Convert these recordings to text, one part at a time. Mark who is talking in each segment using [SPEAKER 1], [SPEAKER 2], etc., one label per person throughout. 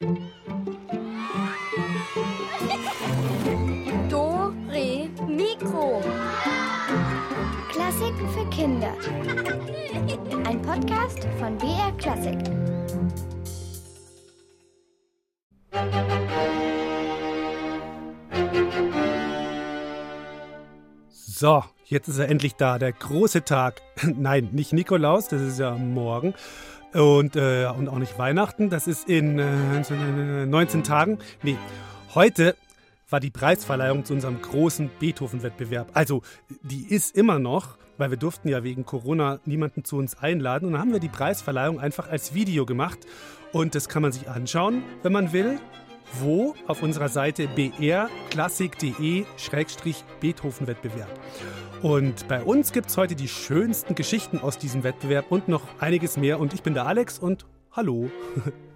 [SPEAKER 1] Do, Re, Mikro. Klassiken für Kinder. Ein Podcast von BR Klassik.
[SPEAKER 2] So, jetzt ist er endlich da, der große Tag. Nein, nicht Nikolaus, das ist ja morgen. Und, äh, und auch nicht Weihnachten, das ist in äh, 19 Tagen. Nee, heute war die Preisverleihung zu unserem großen Beethoven-Wettbewerb. Also, die ist immer noch, weil wir durften ja wegen Corona niemanden zu uns einladen. Und dann haben wir die Preisverleihung einfach als Video gemacht. Und das kann man sich anschauen, wenn man will. Wo? Auf unserer Seite brklassik.de-beethoven-Wettbewerb. Und bei uns gibt es heute die schönsten Geschichten aus diesem Wettbewerb und noch einiges mehr. Und ich bin der Alex und hallo.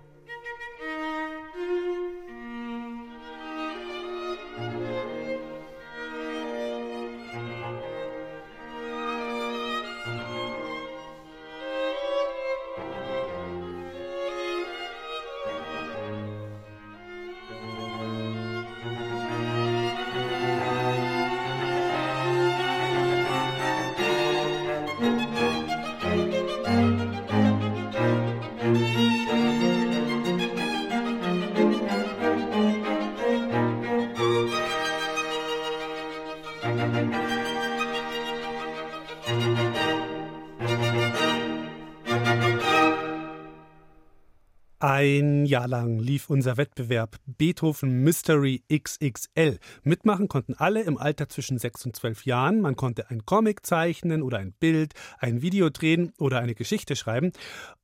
[SPEAKER 2] Ein Jahr lang lief unser Wettbewerb Beethoven Mystery XXL. Mitmachen konnten alle im Alter zwischen 6 und 12 Jahren. Man konnte ein Comic zeichnen oder ein Bild, ein Video drehen oder eine Geschichte schreiben.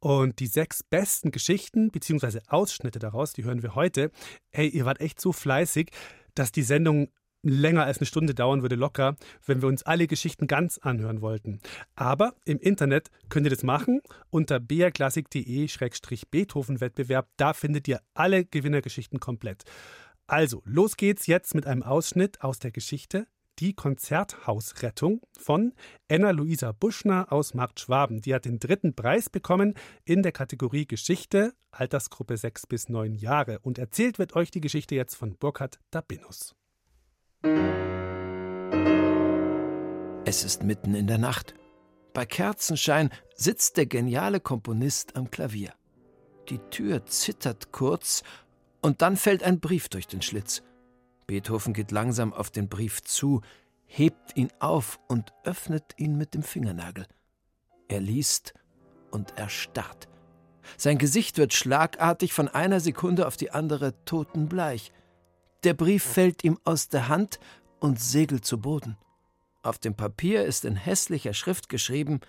[SPEAKER 2] Und die sechs besten Geschichten bzw. Ausschnitte daraus, die hören wir heute. Hey, ihr wart echt so fleißig, dass die Sendung länger als eine Stunde dauern würde, locker, wenn wir uns alle Geschichten ganz anhören wollten. Aber im Internet könnt ihr das machen unter brklassik.de-beethoven-Wettbewerb. Da findet ihr alle Gewinnergeschichten komplett. Also, los geht's jetzt mit einem Ausschnitt aus der Geschichte Die Konzerthausrettung von Enna-Luisa Buschner aus Markt Schwaben. Die hat den dritten Preis bekommen in der Kategorie Geschichte, Altersgruppe 6 bis 9 Jahre. Und erzählt wird euch die Geschichte jetzt von Burkhard Dabinus.
[SPEAKER 3] Es ist mitten in der Nacht. Bei Kerzenschein sitzt der geniale Komponist am Klavier. Die Tür zittert kurz und dann fällt ein Brief durch den Schlitz. Beethoven geht langsam auf den Brief zu, hebt ihn auf und öffnet ihn mit dem Fingernagel. Er liest und erstarrt. Sein Gesicht wird schlagartig von einer Sekunde auf die andere totenbleich. Der Brief fällt ihm aus der Hand und segelt zu Boden. Auf dem Papier ist in hässlicher Schrift geschrieben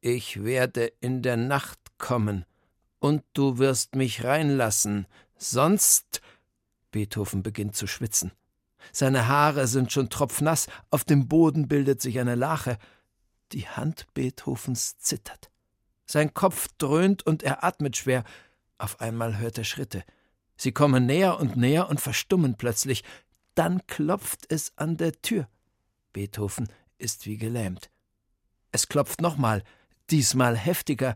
[SPEAKER 3] Ich werde in der Nacht kommen, und du wirst mich reinlassen, sonst Beethoven beginnt zu schwitzen. Seine Haare sind schon tropfnass, auf dem Boden bildet sich eine Lache. Die Hand Beethovens zittert. Sein Kopf dröhnt und er atmet schwer. Auf einmal hört er Schritte. Sie kommen näher und näher und verstummen plötzlich. Dann klopft es an der Tür. Beethoven ist wie gelähmt. Es klopft nochmal, diesmal heftiger.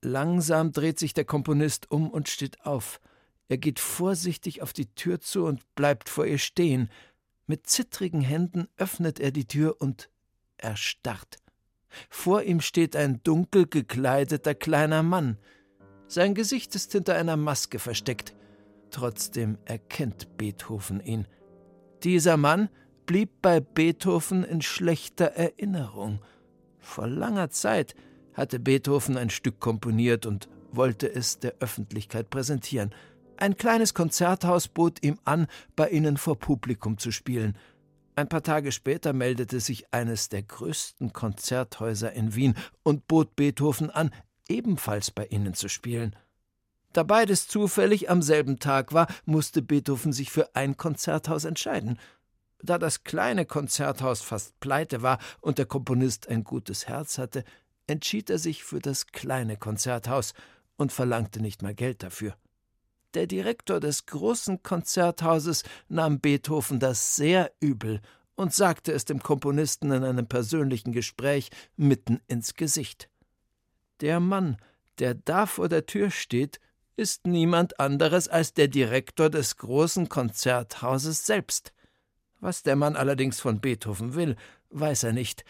[SPEAKER 3] Langsam dreht sich der Komponist um und steht auf. Er geht vorsichtig auf die Tür zu und bleibt vor ihr stehen. Mit zittrigen Händen öffnet er die Tür und erstarrt. Vor ihm steht ein dunkel gekleideter kleiner Mann. Sein Gesicht ist hinter einer Maske versteckt. Trotzdem erkennt Beethoven ihn. Dieser Mann blieb bei Beethoven in schlechter Erinnerung. Vor langer Zeit hatte Beethoven ein Stück komponiert und wollte es der Öffentlichkeit präsentieren. Ein kleines Konzerthaus bot ihm an, bei ihnen vor Publikum zu spielen. Ein paar Tage später meldete sich eines der größten Konzerthäuser in Wien und bot Beethoven an, ebenfalls bei ihnen zu spielen. Da beides zufällig am selben Tag war, musste Beethoven sich für ein Konzerthaus entscheiden. Da das kleine Konzerthaus fast pleite war und der Komponist ein gutes Herz hatte, entschied er sich für das kleine Konzerthaus und verlangte nicht mal Geld dafür. Der Direktor des großen Konzerthauses nahm Beethoven das sehr übel und sagte es dem Komponisten in einem persönlichen Gespräch mitten ins Gesicht. Der Mann, der da vor der Tür steht, ist niemand anderes als der Direktor des großen Konzerthauses selbst. Was der Mann allerdings von Beethoven will, weiß er nicht,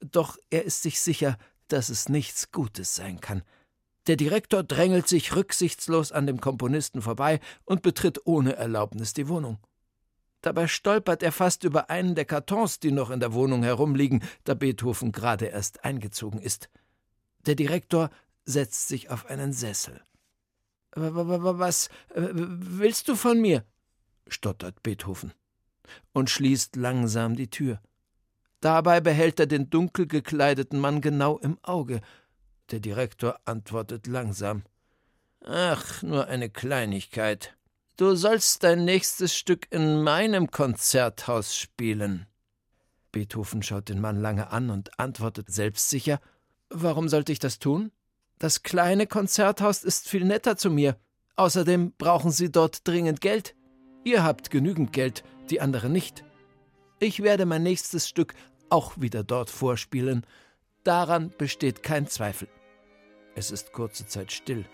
[SPEAKER 3] doch er ist sich sicher, dass es nichts Gutes sein kann. Der Direktor drängelt sich rücksichtslos an dem Komponisten vorbei und betritt ohne Erlaubnis die Wohnung. Dabei stolpert er fast über einen der Kartons, die noch in der Wohnung herumliegen, da Beethoven gerade erst eingezogen ist. Der Direktor setzt sich auf einen Sessel. Was willst du von mir? stottert Beethoven und schließt langsam die Tür. Dabei behält er den dunkel gekleideten Mann genau im Auge. Der Direktor antwortet langsam. Ach, nur eine Kleinigkeit. Du sollst dein nächstes Stück in meinem Konzerthaus spielen. Beethoven schaut den Mann lange an und antwortet selbstsicher Warum sollte ich das tun? Das kleine Konzerthaus ist viel netter zu mir. Außerdem brauchen Sie dort dringend Geld. Ihr habt genügend Geld, die anderen nicht. Ich werde mein nächstes Stück auch wieder dort vorspielen. Daran besteht kein Zweifel. Es ist kurze Zeit still.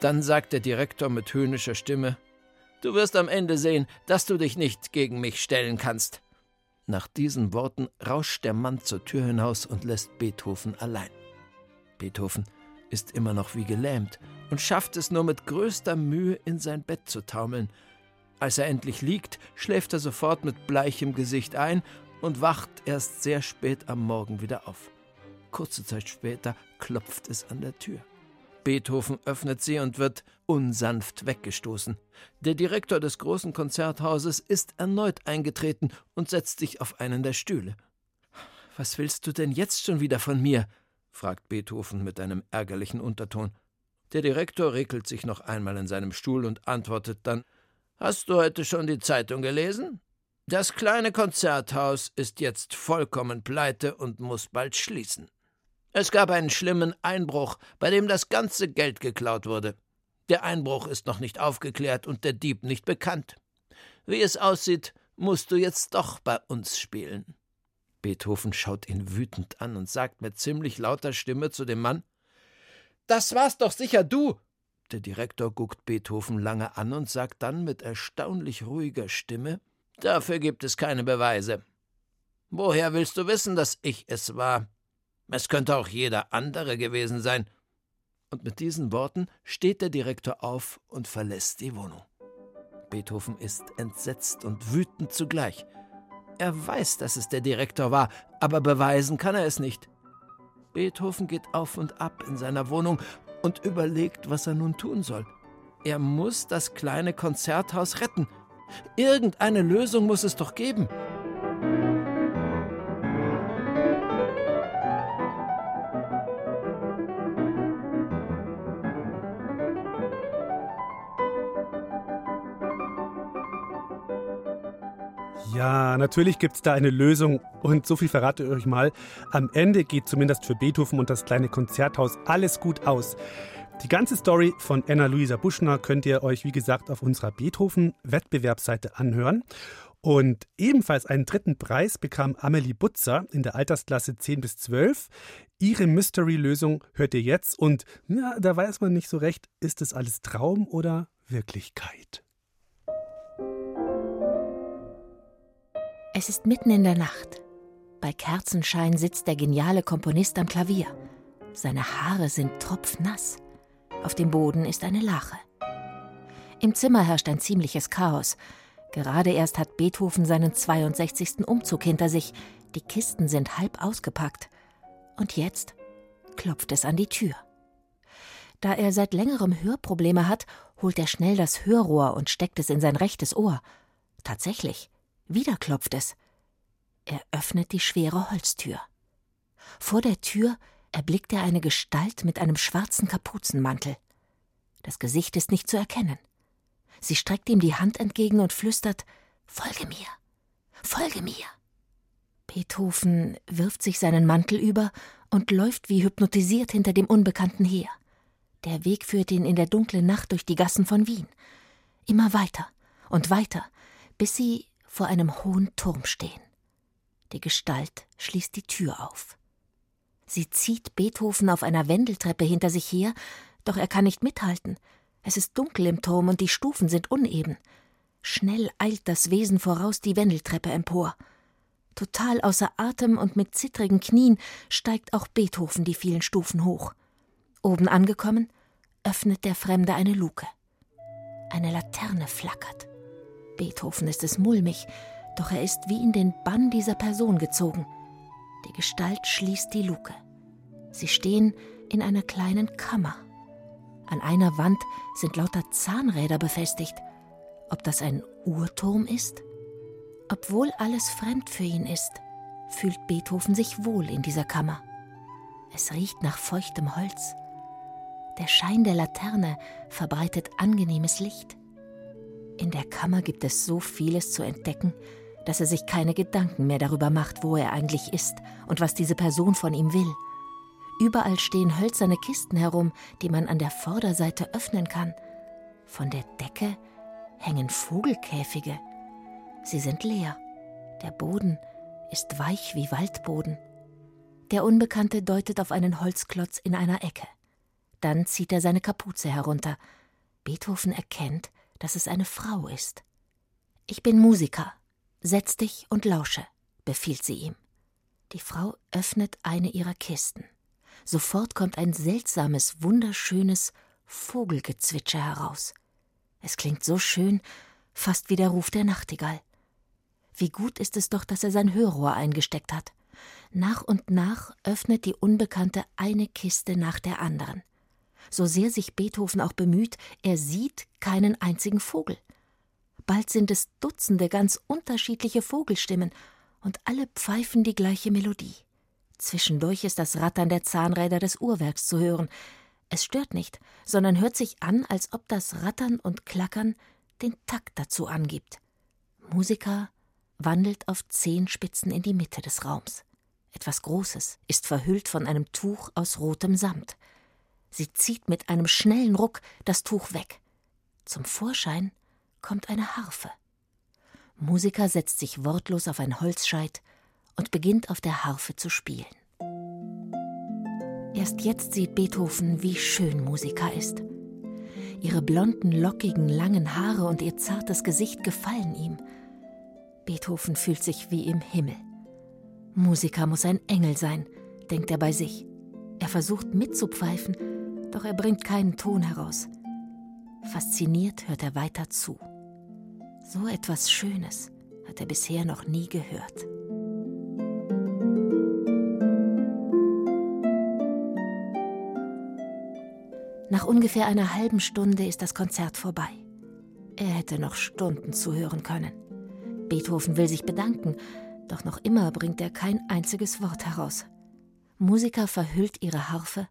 [SPEAKER 3] Dann sagt der Direktor mit höhnischer Stimme Du wirst am Ende sehen, dass du dich nicht gegen mich stellen kannst. Nach diesen Worten rauscht der Mann zur Tür hinaus und lässt Beethoven allein. Beethoven ist immer noch wie gelähmt und schafft es nur mit größter Mühe, in sein Bett zu taumeln. Als er endlich liegt, schläft er sofort mit bleichem Gesicht ein und wacht erst sehr spät am Morgen wieder auf. Kurze Zeit später klopft es an der Tür. Beethoven öffnet sie und wird unsanft weggestoßen. Der Direktor des großen Konzerthauses ist erneut eingetreten und setzt sich auf einen der Stühle. Was willst du denn jetzt schon wieder von mir? Fragt Beethoven mit einem ärgerlichen Unterton. Der Direktor regelt sich noch einmal in seinem Stuhl und antwortet dann Hast du heute schon die Zeitung gelesen? Das kleine Konzerthaus ist jetzt vollkommen pleite und muss bald schließen. Es gab einen schlimmen Einbruch, bei dem das ganze Geld geklaut wurde. Der Einbruch ist noch nicht aufgeklärt und der Dieb nicht bekannt. Wie es aussieht, musst du jetzt doch bei uns spielen. Beethoven schaut ihn wütend an und sagt mit ziemlich lauter Stimme zu dem Mann Das war's doch sicher du. Der Direktor guckt Beethoven lange an und sagt dann mit erstaunlich ruhiger Stimme Dafür gibt es keine Beweise. Woher willst du wissen, dass ich es war? Es könnte auch jeder andere gewesen sein. Und mit diesen Worten steht der Direktor auf und verlässt die Wohnung. Beethoven ist entsetzt und wütend zugleich. Er weiß, dass es der Direktor war, aber beweisen kann er es nicht. Beethoven geht auf und ab in seiner Wohnung und überlegt, was er nun tun soll. Er muss das kleine Konzerthaus retten. Irgendeine Lösung muss es doch geben.
[SPEAKER 2] Natürlich gibt es da eine Lösung und so viel verrate ich euch mal. Am Ende geht zumindest für Beethoven und das kleine Konzerthaus alles gut aus. Die ganze Story von Anna-Luisa Buschner könnt ihr euch, wie gesagt, auf unserer Beethoven-Wettbewerbsseite anhören. Und ebenfalls einen dritten Preis bekam Amelie Butzer in der Altersklasse 10 bis 12. Ihre Mystery-Lösung hört ihr jetzt und ja, da weiß man nicht so recht, ist es alles Traum oder Wirklichkeit?
[SPEAKER 4] Es ist mitten in der Nacht. Bei Kerzenschein sitzt der geniale Komponist am Klavier. Seine Haare sind tropfnass. Auf dem Boden ist eine Lache. Im Zimmer herrscht ein ziemliches Chaos. Gerade erst hat Beethoven seinen 62. Umzug hinter sich. Die Kisten sind halb ausgepackt. Und jetzt klopft es an die Tür. Da er seit längerem Hörprobleme hat, holt er schnell das Hörrohr und steckt es in sein rechtes Ohr. Tatsächlich, wieder klopft es. Er öffnet die schwere Holztür. Vor der Tür erblickt er eine Gestalt mit einem schwarzen Kapuzenmantel. Das Gesicht ist nicht zu erkennen. Sie streckt ihm die Hand entgegen und flüstert Folge mir. Folge mir. Beethoven wirft sich seinen Mantel über und läuft wie hypnotisiert hinter dem Unbekannten her. Der Weg führt ihn in der dunklen Nacht durch die Gassen von Wien. Immer weiter und weiter, bis sie vor einem hohen Turm stehen. Die Gestalt schließt die Tür auf. Sie zieht Beethoven auf einer Wendeltreppe hinter sich her, doch er kann nicht mithalten. Es ist dunkel im Turm und die Stufen sind uneben. Schnell eilt das Wesen voraus die Wendeltreppe empor. Total außer Atem und mit zittrigen Knien steigt auch Beethoven die vielen Stufen hoch. Oben angekommen, öffnet der Fremde eine Luke. Eine Laterne flackert. Beethoven ist es mulmig, doch er ist wie in den Bann dieser Person gezogen. Die Gestalt schließt die Luke. Sie stehen in einer kleinen Kammer. An einer Wand sind lauter Zahnräder befestigt. Ob das ein Uhrturm ist? Obwohl alles fremd für ihn ist, fühlt Beethoven sich wohl in dieser Kammer. Es riecht nach feuchtem Holz. Der Schein der Laterne verbreitet angenehmes Licht. In der Kammer gibt es so vieles zu entdecken, dass er sich keine Gedanken mehr darüber macht, wo er eigentlich ist und was diese Person von ihm will. Überall stehen hölzerne Kisten herum, die man an der Vorderseite öffnen kann. Von der Decke hängen Vogelkäfige. Sie sind leer. Der Boden ist weich wie Waldboden. Der Unbekannte deutet auf einen Holzklotz in einer Ecke. Dann zieht er seine Kapuze herunter. Beethoven erkennt, dass es eine Frau ist. Ich bin Musiker. Setz dich und lausche, befiehlt sie ihm. Die Frau öffnet eine ihrer Kisten. Sofort kommt ein seltsames, wunderschönes Vogelgezwitscher heraus. Es klingt so schön, fast wie der Ruf der Nachtigall. Wie gut ist es doch, dass er sein Hörrohr eingesteckt hat. Nach und nach öffnet die Unbekannte eine Kiste nach der anderen. So sehr sich Beethoven auch bemüht, er sieht keinen einzigen Vogel. Bald sind es Dutzende ganz unterschiedliche Vogelstimmen, und alle pfeifen die gleiche Melodie. Zwischendurch ist das Rattern der Zahnräder des Uhrwerks zu hören. Es stört nicht, sondern hört sich an, als ob das Rattern und Klackern den Takt dazu angibt. Musiker wandelt auf zehn Spitzen in die Mitte des Raums. Etwas Großes ist verhüllt von einem Tuch aus rotem Samt. Sie zieht mit einem schnellen Ruck das Tuch weg. Zum Vorschein kommt eine Harfe. Musiker setzt sich wortlos auf ein Holzscheit und beginnt auf der Harfe zu spielen. Erst jetzt sieht Beethoven, wie schön Musika ist. Ihre blonden, lockigen, langen Haare und ihr zartes Gesicht gefallen ihm. Beethoven fühlt sich wie im Himmel. Musiker muss ein Engel sein, denkt er bei sich. Er versucht mitzupfeifen, doch er bringt keinen Ton heraus. Fasziniert hört er weiter zu. So etwas Schönes hat er bisher noch nie gehört. Nach ungefähr einer halben Stunde ist das Konzert vorbei. Er hätte noch Stunden zuhören können. Beethoven will sich bedanken, doch noch immer bringt er kein einziges Wort heraus. Musiker verhüllt ihre Harfe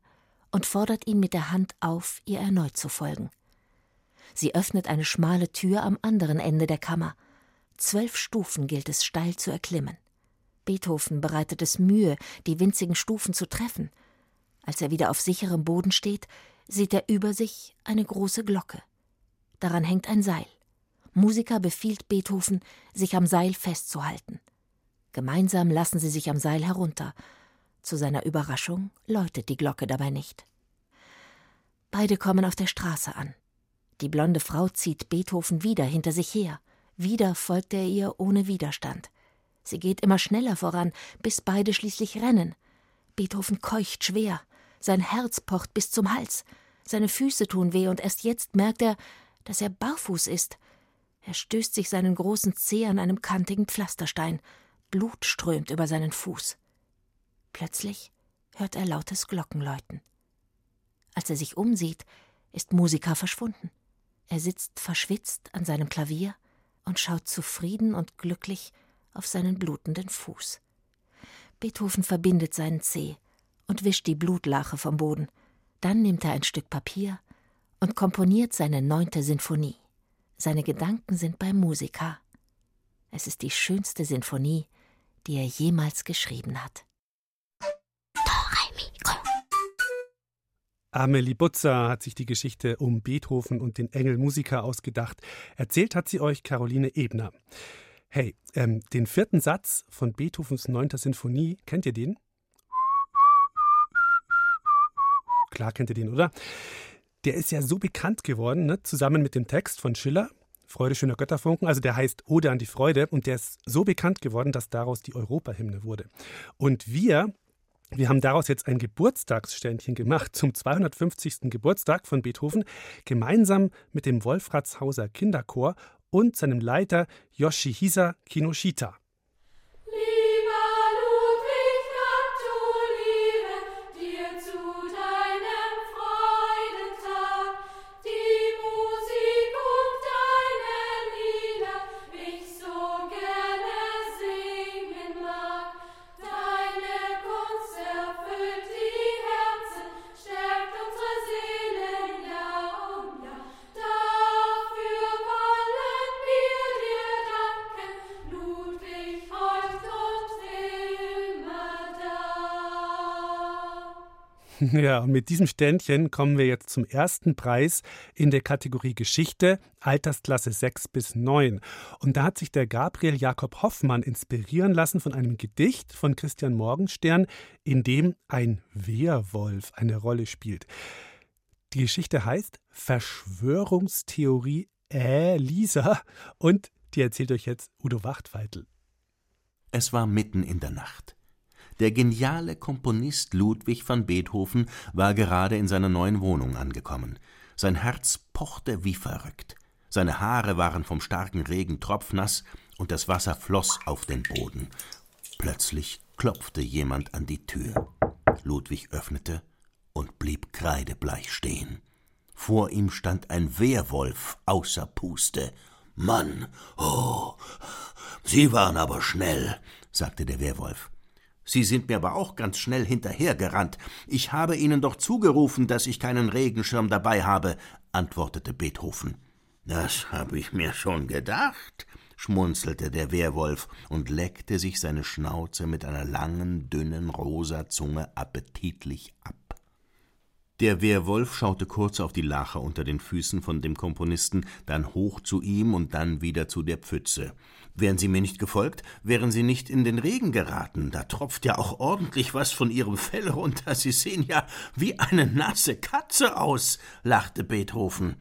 [SPEAKER 4] und fordert ihn mit der Hand auf, ihr erneut zu folgen. Sie öffnet eine schmale Tür am anderen Ende der Kammer. Zwölf Stufen gilt es steil zu erklimmen. Beethoven bereitet es Mühe, die winzigen Stufen zu treffen. Als er wieder auf sicherem Boden steht, sieht er über sich eine große Glocke. Daran hängt ein Seil. Musiker befiehlt Beethoven, sich am Seil festzuhalten. Gemeinsam lassen sie sich am Seil herunter. Zu seiner Überraschung läutet die Glocke dabei nicht. Beide kommen auf der Straße an. Die blonde Frau zieht Beethoven wieder hinter sich her. Wieder folgt er ihr ohne Widerstand. Sie geht immer schneller voran, bis beide schließlich rennen. Beethoven keucht schwer. Sein Herz pocht bis zum Hals. Seine Füße tun weh und erst jetzt merkt er, dass er barfuß ist. Er stößt sich seinen großen Zeh an einem kantigen Pflasterstein. Blut strömt über seinen Fuß. Plötzlich hört er lautes Glockenläuten. Als er sich umsieht, ist Musiker verschwunden. Er sitzt verschwitzt an seinem Klavier und schaut zufrieden und glücklich auf seinen blutenden Fuß. Beethoven verbindet seinen Zeh und wischt die Blutlache vom Boden. Dann nimmt er ein Stück Papier und komponiert seine neunte Sinfonie. Seine Gedanken sind beim Musiker. Es ist die schönste Sinfonie, die er jemals geschrieben hat.
[SPEAKER 2] Amelie Butzer hat sich die Geschichte um Beethoven und den Engel Musiker ausgedacht. Erzählt hat sie euch Caroline Ebner. Hey, ähm, den vierten Satz von Beethovens neunter Sinfonie, kennt ihr den? Klar kennt ihr den, oder? der ist ja so bekannt geworden, ne? zusammen mit dem Text von Schiller, Freude schöner Götterfunken, also der heißt Ode an die Freude und der ist so bekannt geworden, dass daraus die Europahymne wurde. Und wir, wir haben daraus jetzt ein Geburtstagsständchen gemacht zum 250. Geburtstag von Beethoven, gemeinsam mit dem Wolfratshauser Kinderchor und seinem Leiter Yoshihisa Kinoshita. Ja, und mit diesem Ständchen kommen wir jetzt zum ersten Preis in der Kategorie Geschichte, Altersklasse 6 bis 9. Und da hat sich der Gabriel Jakob Hoffmann inspirieren lassen von einem Gedicht von Christian Morgenstern, in dem ein Wehrwolf eine Rolle spielt. Die Geschichte heißt Verschwörungstheorie äh, Lisa und die erzählt euch jetzt Udo Wachtweitel.
[SPEAKER 5] Es war mitten in der Nacht. Der geniale Komponist Ludwig van Beethoven war gerade in seiner neuen Wohnung angekommen. Sein Herz pochte wie verrückt. Seine Haare waren vom starken Regen tropfnass und das Wasser floss auf den Boden. Plötzlich klopfte jemand an die Tür. Ludwig öffnete und blieb kreidebleich stehen. Vor ihm stand ein Wehrwolf außer Puste. Mann, oh, Sie waren aber schnell, sagte der Wehrwolf. Sie sind mir aber auch ganz schnell hinterhergerannt. Ich habe Ihnen doch zugerufen, dass ich keinen Regenschirm dabei habe, antwortete Beethoven. Das habe ich mir schon gedacht, schmunzelte der Wehrwolf und leckte sich seine Schnauze mit einer langen, dünnen, rosa Zunge appetitlich ab. Der Wehrwolf schaute kurz auf die Lache unter den Füßen von dem Komponisten, dann hoch zu ihm und dann wieder zu der Pfütze. Wären Sie mir nicht gefolgt, wären Sie nicht in den Regen geraten. Da tropft ja auch ordentlich was von Ihrem Fell runter. Sie sehen ja wie eine nasse Katze aus, lachte Beethoven.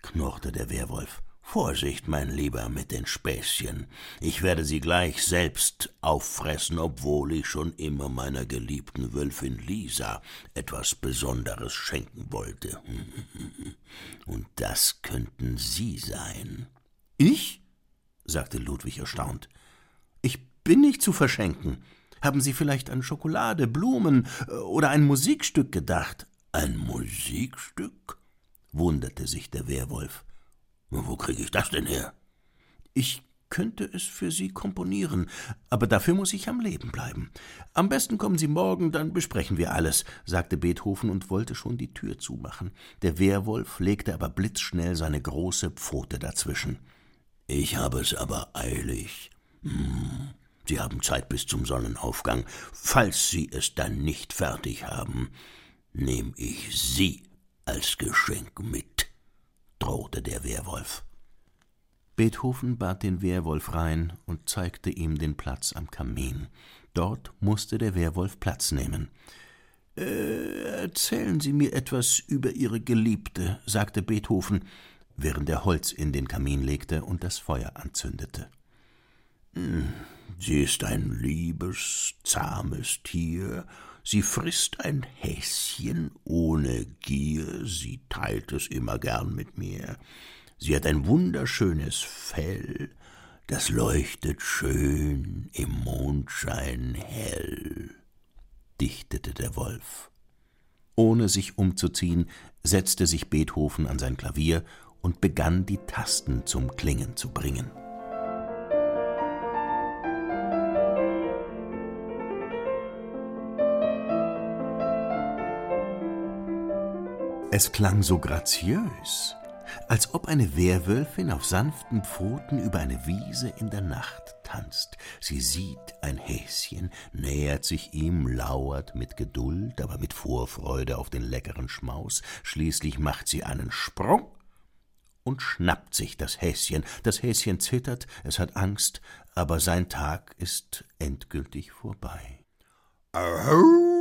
[SPEAKER 5] knurrte der Wehrwolf. Vorsicht, mein Lieber, mit den Späßchen. Ich werde sie gleich selbst auffressen, obwohl ich schon immer meiner geliebten Wölfin Lisa etwas Besonderes schenken wollte. Und das könnten Sie sein.
[SPEAKER 3] Ich? sagte Ludwig erstaunt. Ich bin nicht zu verschenken. Haben Sie vielleicht an Schokolade, Blumen äh, oder ein Musikstück gedacht?
[SPEAKER 5] Ein Musikstück? wunderte sich der Wehrwolf. Wo kriege ich das denn her?
[SPEAKER 3] Ich könnte es für Sie komponieren, aber dafür muss ich am Leben bleiben. Am besten kommen Sie morgen, dann besprechen wir alles, sagte Beethoven und wollte schon die Tür zumachen. Der Wehrwolf legte aber blitzschnell seine große Pfote dazwischen.
[SPEAKER 5] Ich habe es aber eilig. Hm. Sie haben Zeit bis zum Sonnenaufgang. Falls Sie es dann nicht fertig haben, nehme ich Sie als Geschenk mit drohte der Wehrwolf.
[SPEAKER 3] Beethoven bat den Wehrwolf rein und zeigte ihm den Platz am Kamin. Dort musste der Wehrwolf Platz nehmen. Äh, erzählen Sie mir etwas über Ihre Geliebte, sagte Beethoven, während er Holz in den Kamin legte und das Feuer anzündete.
[SPEAKER 5] Hm, sie ist ein liebes, zahmes Tier Sie frisst ein Häschen ohne Gier, sie teilt es immer gern mit mir. Sie hat ein wunderschönes Fell, das leuchtet schön im Mondschein hell, dichtete der Wolf.
[SPEAKER 3] Ohne sich umzuziehen, setzte sich Beethoven an sein Klavier und begann die Tasten zum Klingen zu bringen. Es klang so graziös, als ob eine Wehrwölfin auf sanften Pfoten über eine Wiese in der Nacht tanzt. Sie sieht ein Häschen, nähert sich ihm, lauert mit Geduld, aber mit Vorfreude auf den leckeren Schmaus. Schließlich macht sie einen Sprung und schnappt sich das Häschen. Das Häschen zittert, es hat Angst, aber sein Tag ist endgültig vorbei.
[SPEAKER 5] Ahau!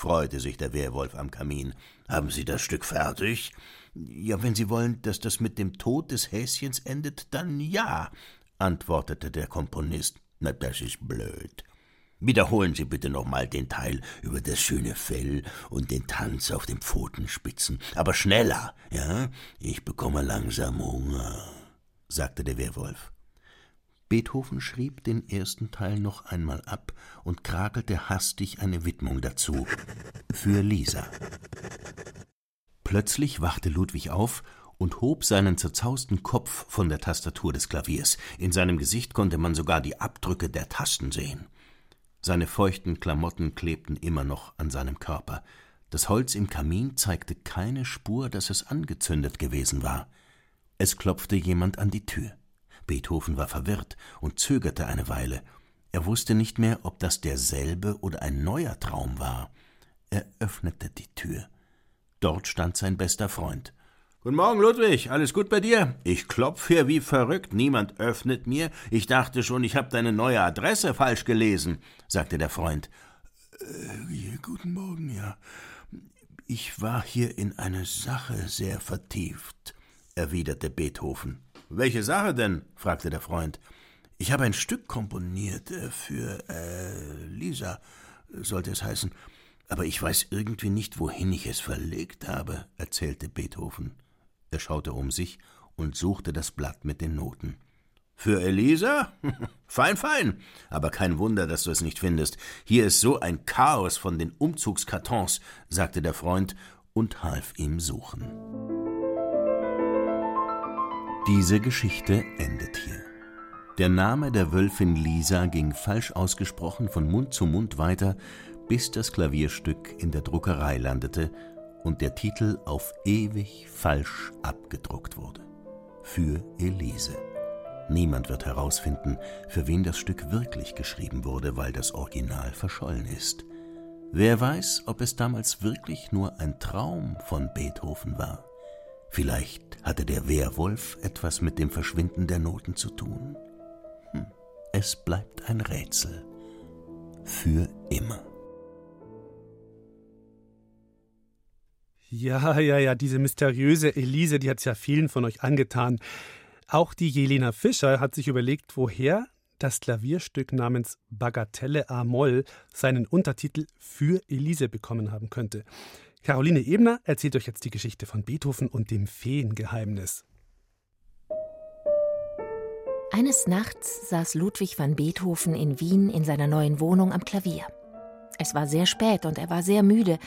[SPEAKER 5] Freute sich der Werwolf am Kamin. Haben Sie das Stück fertig? Ja, wenn Sie wollen, dass das mit dem Tod des Häschens endet, dann ja, antwortete der Komponist. Na, das ist blöd. Wiederholen Sie bitte nochmal den Teil über das schöne Fell und den Tanz auf den Pfotenspitzen. Aber schneller, ja? Ich bekomme langsam Hunger, sagte der Werwolf. Beethoven schrieb den ersten Teil noch einmal ab und krakelte hastig eine Widmung dazu. Für Lisa. Plötzlich wachte Ludwig auf und hob seinen zerzausten Kopf von der Tastatur des Klaviers. In seinem Gesicht konnte man sogar die Abdrücke der Tasten sehen. Seine feuchten Klamotten klebten immer noch an seinem Körper. Das Holz im Kamin zeigte keine Spur, dass es angezündet gewesen war. Es klopfte jemand an die Tür. Beethoven war verwirrt und zögerte eine Weile. Er wusste nicht mehr, ob das derselbe oder ein neuer Traum war. Er öffnete die Tür. Dort stand sein bester Freund. Guten Morgen, Ludwig. Alles gut bei dir? Ich klopf hier wie verrückt. Niemand öffnet mir. Ich dachte schon, ich habe deine neue Adresse falsch gelesen, sagte der Freund. Äh, guten Morgen, ja. Ich war hier in eine Sache sehr vertieft, erwiderte Beethoven. Welche Sache denn? fragte der Freund. Ich habe ein Stück komponiert äh, für äh, Lisa, sollte es heißen. Aber ich weiß irgendwie nicht, wohin ich es verlegt habe, erzählte Beethoven. Er schaute um sich und suchte das Blatt mit den Noten. Für Elisa? fein, fein. Aber kein Wunder, dass du es nicht findest. Hier ist so ein Chaos von den Umzugskartons, sagte der Freund und half ihm suchen. Diese Geschichte endet hier. Der Name der Wölfin Lisa ging falsch ausgesprochen von Mund zu Mund weiter, bis das Klavierstück in der Druckerei landete und der Titel auf ewig falsch abgedruckt wurde. Für Elise. Niemand wird herausfinden, für wen das Stück wirklich geschrieben wurde, weil das Original verschollen ist. Wer weiß, ob es damals wirklich nur ein Traum von Beethoven war. Vielleicht hatte der Werwolf etwas mit dem Verschwinden der Noten zu tun. Hm. Es bleibt ein Rätsel. Für immer.
[SPEAKER 2] Ja, ja, ja, diese mysteriöse Elise, die hat es ja vielen von euch angetan. Auch die Jelena Fischer hat sich überlegt, woher das Klavierstück namens Bagatelle A-Moll seinen Untertitel für Elise bekommen haben könnte. Caroline Ebner erzählt euch jetzt die Geschichte von Beethoven und dem Feengeheimnis.
[SPEAKER 4] Eines Nachts saß Ludwig van Beethoven in Wien in seiner neuen Wohnung am Klavier. Es war sehr spät und er war sehr müde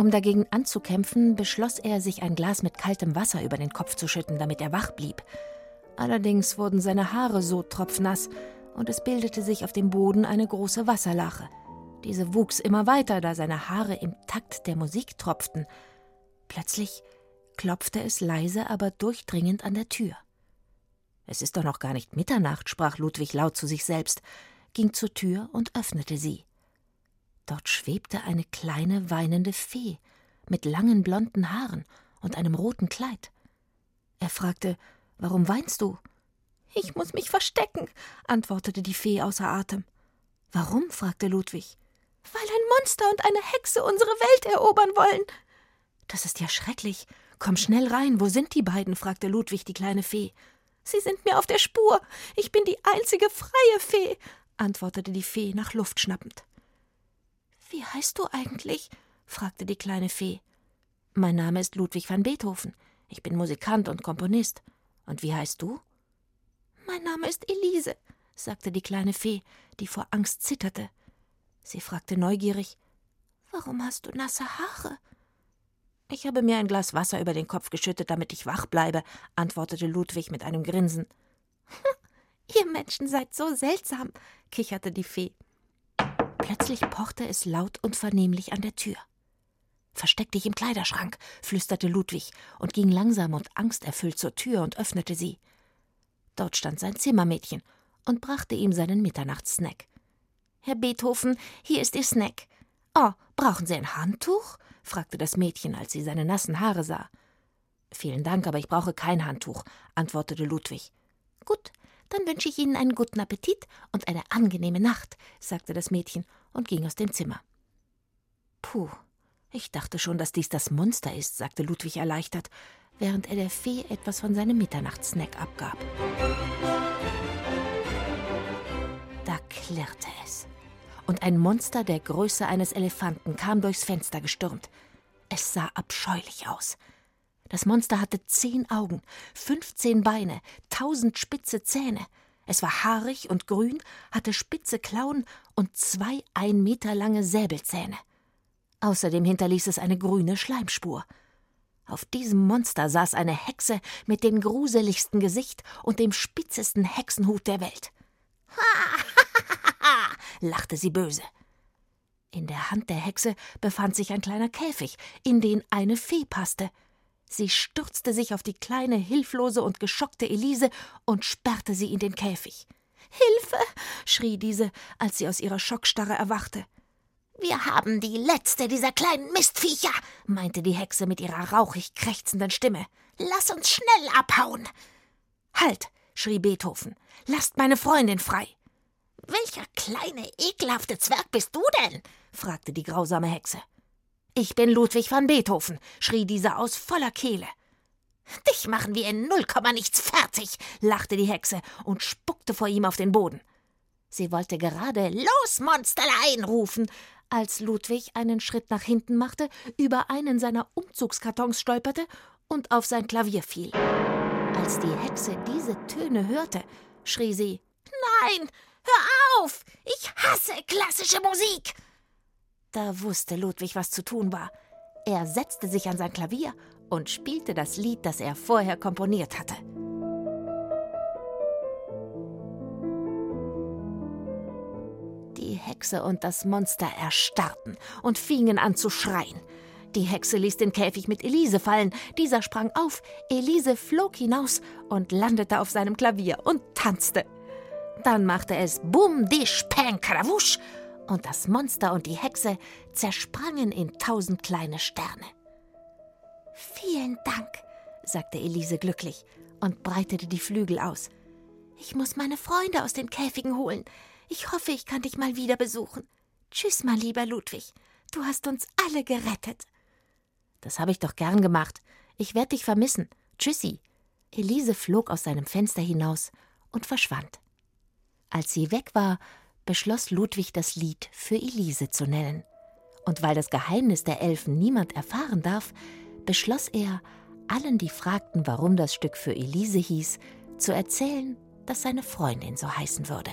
[SPEAKER 4] um dagegen anzukämpfen, beschloss er, sich ein Glas mit kaltem Wasser über den Kopf zu schütten, damit er wach blieb. Allerdings wurden seine Haare so tropfnass, und es bildete sich auf dem Boden eine große Wasserlache. Diese wuchs immer weiter, da seine Haare im Takt der Musik tropften. Plötzlich klopfte es leise, aber durchdringend an der Tür. Es ist doch noch gar nicht Mitternacht, sprach Ludwig laut zu sich selbst, ging zur Tür und öffnete sie. Dort schwebte eine kleine weinende Fee mit langen blonden Haaren und einem roten Kleid. Er fragte Warum weinst du? Ich muss mich verstecken, antwortete die Fee außer Atem. Warum? fragte Ludwig. Weil ein Monster und eine Hexe unsere Welt erobern wollen. Das ist ja schrecklich. Komm schnell rein. Wo sind die beiden? fragte Ludwig die kleine Fee. Sie sind mir auf der Spur. Ich bin die einzige freie Fee, antwortete die Fee nach Luft schnappend. Wie heißt du eigentlich? fragte die kleine Fee. Mein Name ist Ludwig van Beethoven. Ich bin Musikant und Komponist. Und wie heißt du? Mein Name ist Elise, sagte die kleine Fee, die vor Angst zitterte. Sie fragte neugierig Warum hast du nasse Haare? Ich habe mir ein Glas Wasser über den Kopf geschüttet, damit ich wach bleibe, antwortete Ludwig mit einem Grinsen. Ihr Menschen seid so seltsam, kicherte die Fee. Plötzlich pochte es laut und vernehmlich an der Tür. Versteck dich im Kleiderschrank, flüsterte Ludwig und ging langsam und angsterfüllt zur Tür und öffnete sie. Dort stand sein Zimmermädchen und brachte ihm seinen Mitternachtssnack. Herr Beethoven, hier ist Ihr Snack. Oh, brauchen Sie ein Handtuch? fragte das Mädchen, als sie seine nassen Haare sah. Vielen Dank, aber ich brauche kein Handtuch, antwortete Ludwig. Gut, dann wünsche ich Ihnen einen guten Appetit und eine angenehme Nacht, sagte das Mädchen und ging aus dem Zimmer. Puh, Ich dachte schon, dass dies das Monster ist, sagte Ludwig erleichtert, während er der Fee etwas von seinem Mitternachtssnack abgab. Da klirrte es. Und ein Monster der Größe eines Elefanten kam durchs Fenster gestürmt. Es sah abscheulich aus. Das Monster hatte zehn Augen, fünfzehn Beine, tausend spitze Zähne. Es war haarig und grün, hatte spitze Klauen und zwei ein Meter lange Säbelzähne. Außerdem hinterließ es eine grüne Schleimspur. Auf diesem Monster saß eine Hexe mit dem gruseligsten Gesicht und dem spitzesten Hexenhut der Welt. Ha, lachte sie böse. In der Hand der Hexe befand sich ein kleiner Käfig, in den eine Fee passte. Sie stürzte sich auf die kleine, hilflose und geschockte Elise und sperrte sie in den Käfig. Hilfe! schrie diese, als sie aus ihrer Schockstarre erwachte. Wir haben die letzte dieser kleinen Mistviecher, meinte die Hexe mit ihrer rauchig krächzenden Stimme. Lass uns schnell abhauen. Halt! Schrie Beethoven. Lasst meine Freundin frei. Welcher kleine, ekelhafte Zwerg bist du denn? fragte die grausame Hexe. Ich bin Ludwig van Beethoven, schrie dieser aus voller Kehle. Dich machen wir in null Komma nichts fertig, lachte die Hexe und spuckte vor ihm auf den Boden. Sie wollte gerade Los, Monsterlein rufen, als Ludwig einen Schritt nach hinten machte, über einen seiner Umzugskartons stolperte und auf sein Klavier fiel. Als die Hexe diese Töne hörte, schrie sie Nein, hör auf. Ich hasse klassische Musik. Da wusste Ludwig, was zu tun war. Er setzte sich an sein Klavier und spielte das Lied, das er vorher komponiert hatte. Die Hexe und das Monster erstarrten und fingen an zu schreien. Die Hexe ließ den Käfig mit Elise fallen. Dieser sprang auf, Elise flog hinaus und landete auf seinem Klavier und tanzte. Dann machte es Bum, Disch, Peng, Krawusch und das Monster und die Hexe zersprangen in tausend kleine Sterne. Vielen Dank, sagte Elise glücklich und breitete die Flügel aus. Ich muss meine Freunde aus den Käfigen holen. Ich hoffe, ich kann dich mal wieder besuchen. Tschüss, mein lieber Ludwig. Du hast uns alle gerettet. Das habe ich doch gern gemacht. Ich werde dich vermissen. Tschüssi. Elise flog aus seinem Fenster hinaus und verschwand. Als sie weg war, beschloss Ludwig, das Lied für Elise zu nennen. Und weil das Geheimnis der Elfen niemand erfahren darf, beschloss er, allen, die fragten, warum das Stück für Elise hieß, zu erzählen, dass seine Freundin so heißen würde.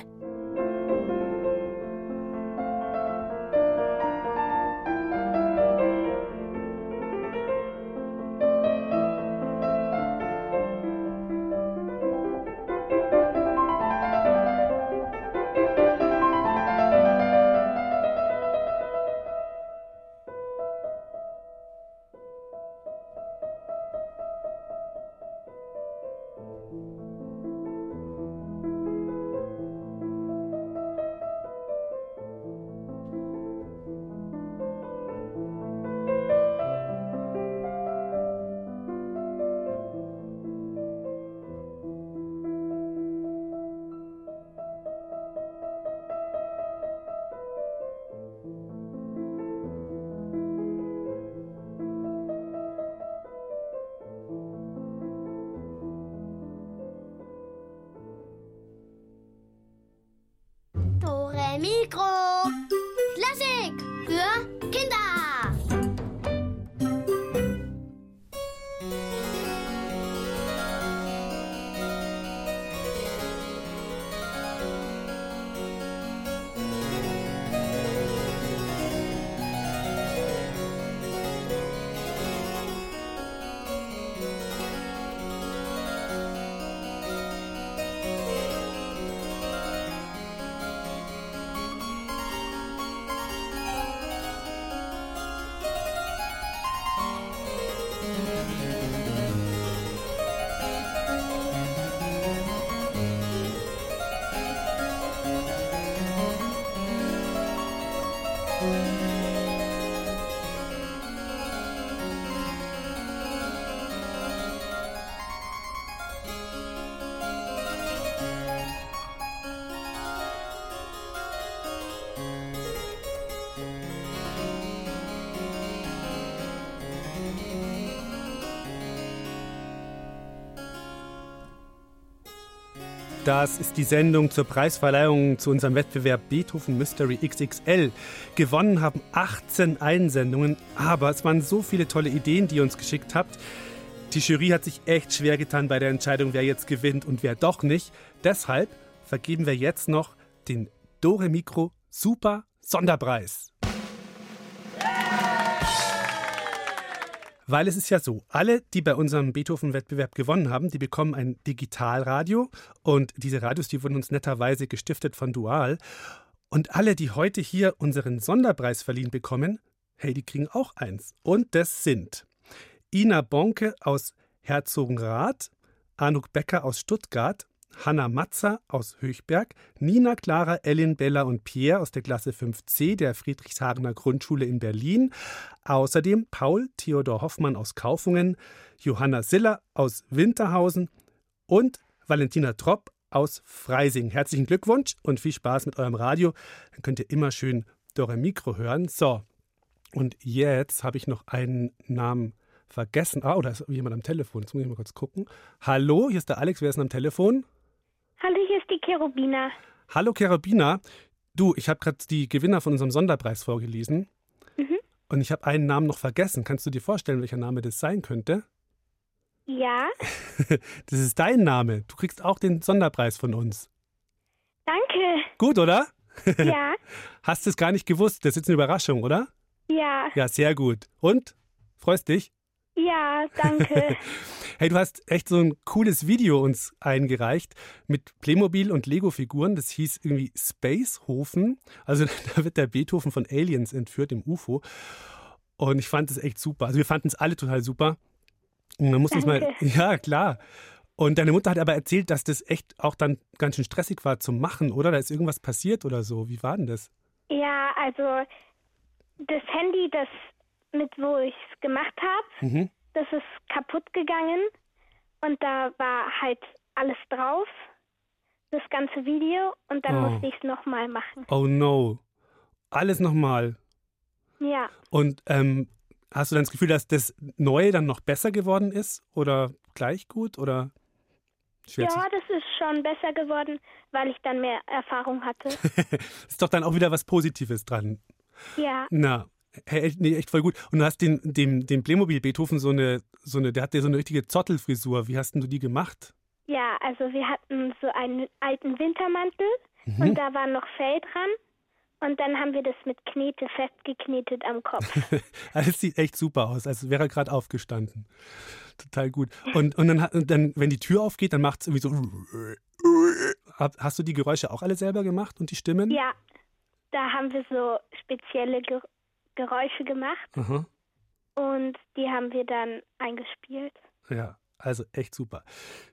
[SPEAKER 2] Das ist die Sendung zur Preisverleihung zu unserem Wettbewerb Beethoven Mystery XXL. Gewonnen haben 18 Einsendungen, aber es waren so viele tolle Ideen, die ihr uns geschickt habt. Die Jury hat sich echt schwer getan bei der Entscheidung, wer jetzt gewinnt und wer doch nicht. Deshalb vergeben wir jetzt noch den Dore Mikro Super Sonderpreis. Weil es ist ja so, alle, die bei unserem Beethoven-Wettbewerb gewonnen haben, die bekommen ein Digitalradio und diese Radios, die wurden uns netterweise gestiftet von Dual. Und alle, die heute hier unseren Sonderpreis verliehen bekommen, hey, die kriegen auch eins. Und das sind Ina Bonke aus Herzogenrath, Anuk Becker aus Stuttgart, Hanna Matzer aus Höchberg, Nina, Clara, Ellen, Bella und Pierre aus der Klasse 5c der Friedrichshagener Grundschule in Berlin. Außerdem Paul Theodor Hoffmann aus Kaufungen, Johanna Siller aus Winterhausen und Valentina Tropp aus Freising. Herzlichen Glückwunsch und viel Spaß mit eurem Radio. Dann könnt ihr immer schön Dore Mikro hören. So, und jetzt habe ich noch einen Namen vergessen. Ah, da ist jemand am Telefon. Jetzt muss ich mal kurz gucken. Hallo, hier ist der Alex. Wer ist denn am Telefon?
[SPEAKER 6] Hallo, hier ist die Cherubina.
[SPEAKER 2] Hallo, Cherubina. Du, ich habe gerade die Gewinner von unserem Sonderpreis vorgelesen.
[SPEAKER 6] Mhm.
[SPEAKER 2] Und ich habe einen Namen noch vergessen. Kannst du dir vorstellen, welcher Name das sein könnte?
[SPEAKER 6] Ja,
[SPEAKER 2] Das ist dein Name. Du kriegst auch den Sonderpreis von uns.
[SPEAKER 6] danke.
[SPEAKER 2] Gut, oder?
[SPEAKER 6] Ja,
[SPEAKER 2] Hast du es gar nicht gewusst? Das ist jetzt eine Überraschung, oder?
[SPEAKER 6] ja,
[SPEAKER 2] Ja, sehr gut. Und? Freust dich?
[SPEAKER 6] Ja, danke.
[SPEAKER 2] Hey, du hast echt so ein cooles Video uns eingereicht mit Playmobil und Lego-Figuren. Das hieß irgendwie Spacehofen. Also da wird der Beethoven von Aliens entführt im UFO. Und ich fand es echt super. Also wir fanden es alle total super. Und man muss uns mal.
[SPEAKER 6] Danke.
[SPEAKER 2] Ja, klar. Und deine Mutter hat aber erzählt, dass das echt auch dann ganz schön stressig war zum Machen, oder? Da ist irgendwas passiert oder so. Wie war denn das?
[SPEAKER 6] Ja, also das Handy, das mit wo ich es gemacht habe,
[SPEAKER 2] Mhm.
[SPEAKER 6] das ist kaputt gegangen und da war halt alles drauf, das ganze Video und dann
[SPEAKER 2] Oh.
[SPEAKER 6] musste ich es nochmal machen.
[SPEAKER 2] Oh no. Alles nochmal.
[SPEAKER 6] Ja,
[SPEAKER 2] Und ähm, hast du dann das Gefühl, dass das Neue dann noch besser geworden ist? Oder gleich gut? Oder schwer
[SPEAKER 6] ja, das ist schon besser geworden, weil ich dann mehr Erfahrung hatte.
[SPEAKER 2] Ist doch dann auch wieder was Positives dran.
[SPEAKER 6] ja,
[SPEAKER 2] Na, hey, echt- nee, echt voll gut. Und du hast den, dem, dem Playmobil Beethoven so eine, so eine, der hat ja so eine richtige Zottelfrisur. Wie hast denn du die gemacht?
[SPEAKER 6] ja, also wir hatten so einen alten Wintermantel und da war noch Fell dran. Und dann haben wir das mit Knete festgeknetet am Kopf.
[SPEAKER 2] Also es sieht echt super aus, als wäre er gerade aufgestanden. Total gut. Und, und dann, dann, wenn die Tür aufgeht, dann macht es irgendwie so. Hast du die Geräusche auch alle selber gemacht und die Stimmen?
[SPEAKER 6] Ja, da haben wir so spezielle Ger Geräusche gemacht
[SPEAKER 2] Aha.
[SPEAKER 6] und die haben wir dann eingespielt.
[SPEAKER 2] Ja, also echt super.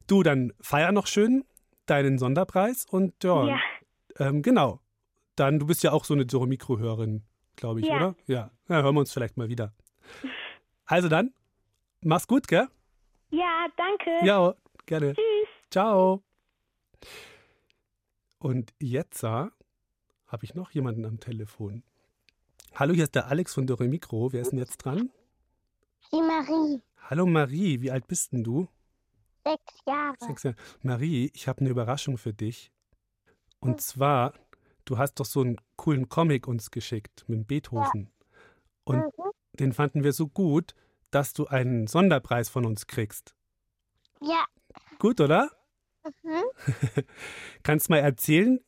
[SPEAKER 2] Du, dann feier noch schön deinen Sonderpreis und ja,
[SPEAKER 6] Ja,
[SPEAKER 2] Ähm, genau. Dann, du bist ja auch so eine Doro Mikro-Hörerin, glaube ich,
[SPEAKER 6] Ja.
[SPEAKER 2] oder? Ja. ja. Hören wir uns vielleicht mal wieder. Also dann, mach's gut, gell?
[SPEAKER 6] ja, danke.
[SPEAKER 2] Ja, gerne.
[SPEAKER 6] Tschüss.
[SPEAKER 2] Ciao. Und jetzt habe ich noch jemanden am Telefon. Hallo, hier ist der Alex von Dore Mikro. Wer ist denn jetzt dran?
[SPEAKER 7] Die Marie,
[SPEAKER 2] Hallo Marie, wie alt bist denn du?
[SPEAKER 7] sechs Jahre.
[SPEAKER 2] Sechs Jahre. Marie, ich habe eine Überraschung für dich. Und zwar, du hast doch so einen coolen Comic uns geschickt mit Beethoven. Und
[SPEAKER 7] Mhm.
[SPEAKER 2] den fanden wir so gut, dass du einen Sonderpreis von uns kriegst.
[SPEAKER 7] Ja,
[SPEAKER 2] Gut, oder?
[SPEAKER 7] mhm.
[SPEAKER 2] Kannst mal erzählen,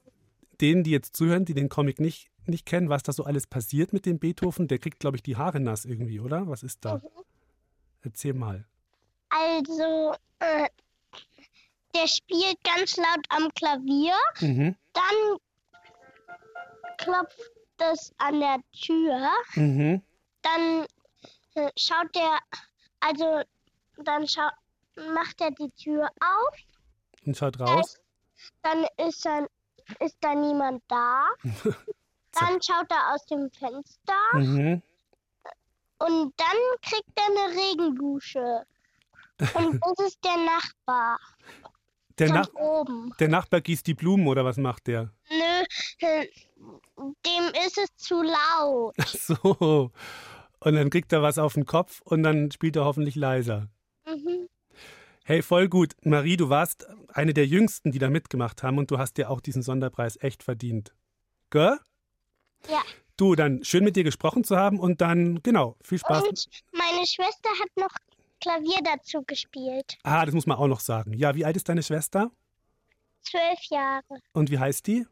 [SPEAKER 2] denen, die jetzt zuhören, die den Comic nicht, nicht kennen, was da so alles passiert mit dem Beethoven? Der kriegt, glaube ich, die Haare nass irgendwie, oder? Was ist da? Erzähl mal.
[SPEAKER 7] also äh, der spielt ganz laut am Klavier,
[SPEAKER 2] Mhm.
[SPEAKER 7] dann klopft es an der Tür,
[SPEAKER 2] Mhm.
[SPEAKER 7] dann äh, schaut der, also dann schaut, macht er die Tür auf,
[SPEAKER 2] Und schaut raus.
[SPEAKER 7] dann ist, dann, ist da niemand da, dann schaut er aus dem Fenster
[SPEAKER 2] Mhm.
[SPEAKER 7] und dann kriegt er eine Regendusche. Und das ist der Nachbar
[SPEAKER 2] Der, Nach
[SPEAKER 7] oben.
[SPEAKER 2] der Nachbar gießt die Blumen oder was macht der?
[SPEAKER 7] Nö, äh, dem ist es zu laut.
[SPEAKER 2] Ach so. Und dann kriegt er was auf den Kopf und dann spielt er hoffentlich leiser.
[SPEAKER 7] Mhm.
[SPEAKER 2] Hey, voll gut. Marie, du warst eine der jüngsten, die da mitgemacht haben und du hast dir auch diesen Sonderpreis echt verdient. Gell?
[SPEAKER 7] Ja.
[SPEAKER 2] Du, dann schön mit dir gesprochen zu haben und dann, genau, viel Spaß.
[SPEAKER 7] Und meine Schwester hat noch Klavier dazu gespielt.
[SPEAKER 2] Ah, das muss man auch noch sagen. Ja, wie alt ist deine Schwester?
[SPEAKER 7] Zwölf Jahre.
[SPEAKER 2] Und wie heißt die?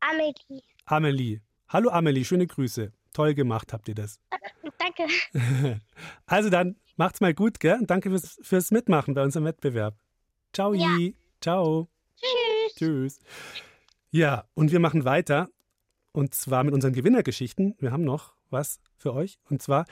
[SPEAKER 7] Amelie.
[SPEAKER 2] Amelie. Hallo Amelie, schöne Grüße. Toll gemacht habt ihr das.
[SPEAKER 7] Danke.
[SPEAKER 2] Also dann, macht's mal gut, gell? Und danke fürs, fürs Mitmachen bei unserem Wettbewerb. Ciao,
[SPEAKER 7] Ja.
[SPEAKER 2] Ciao.
[SPEAKER 7] Tschüss.
[SPEAKER 2] Tschüss. Ja, und wir machen weiter. Und zwar mit unseren Gewinnergeschichten. Wir haben noch was für euch. Und zwar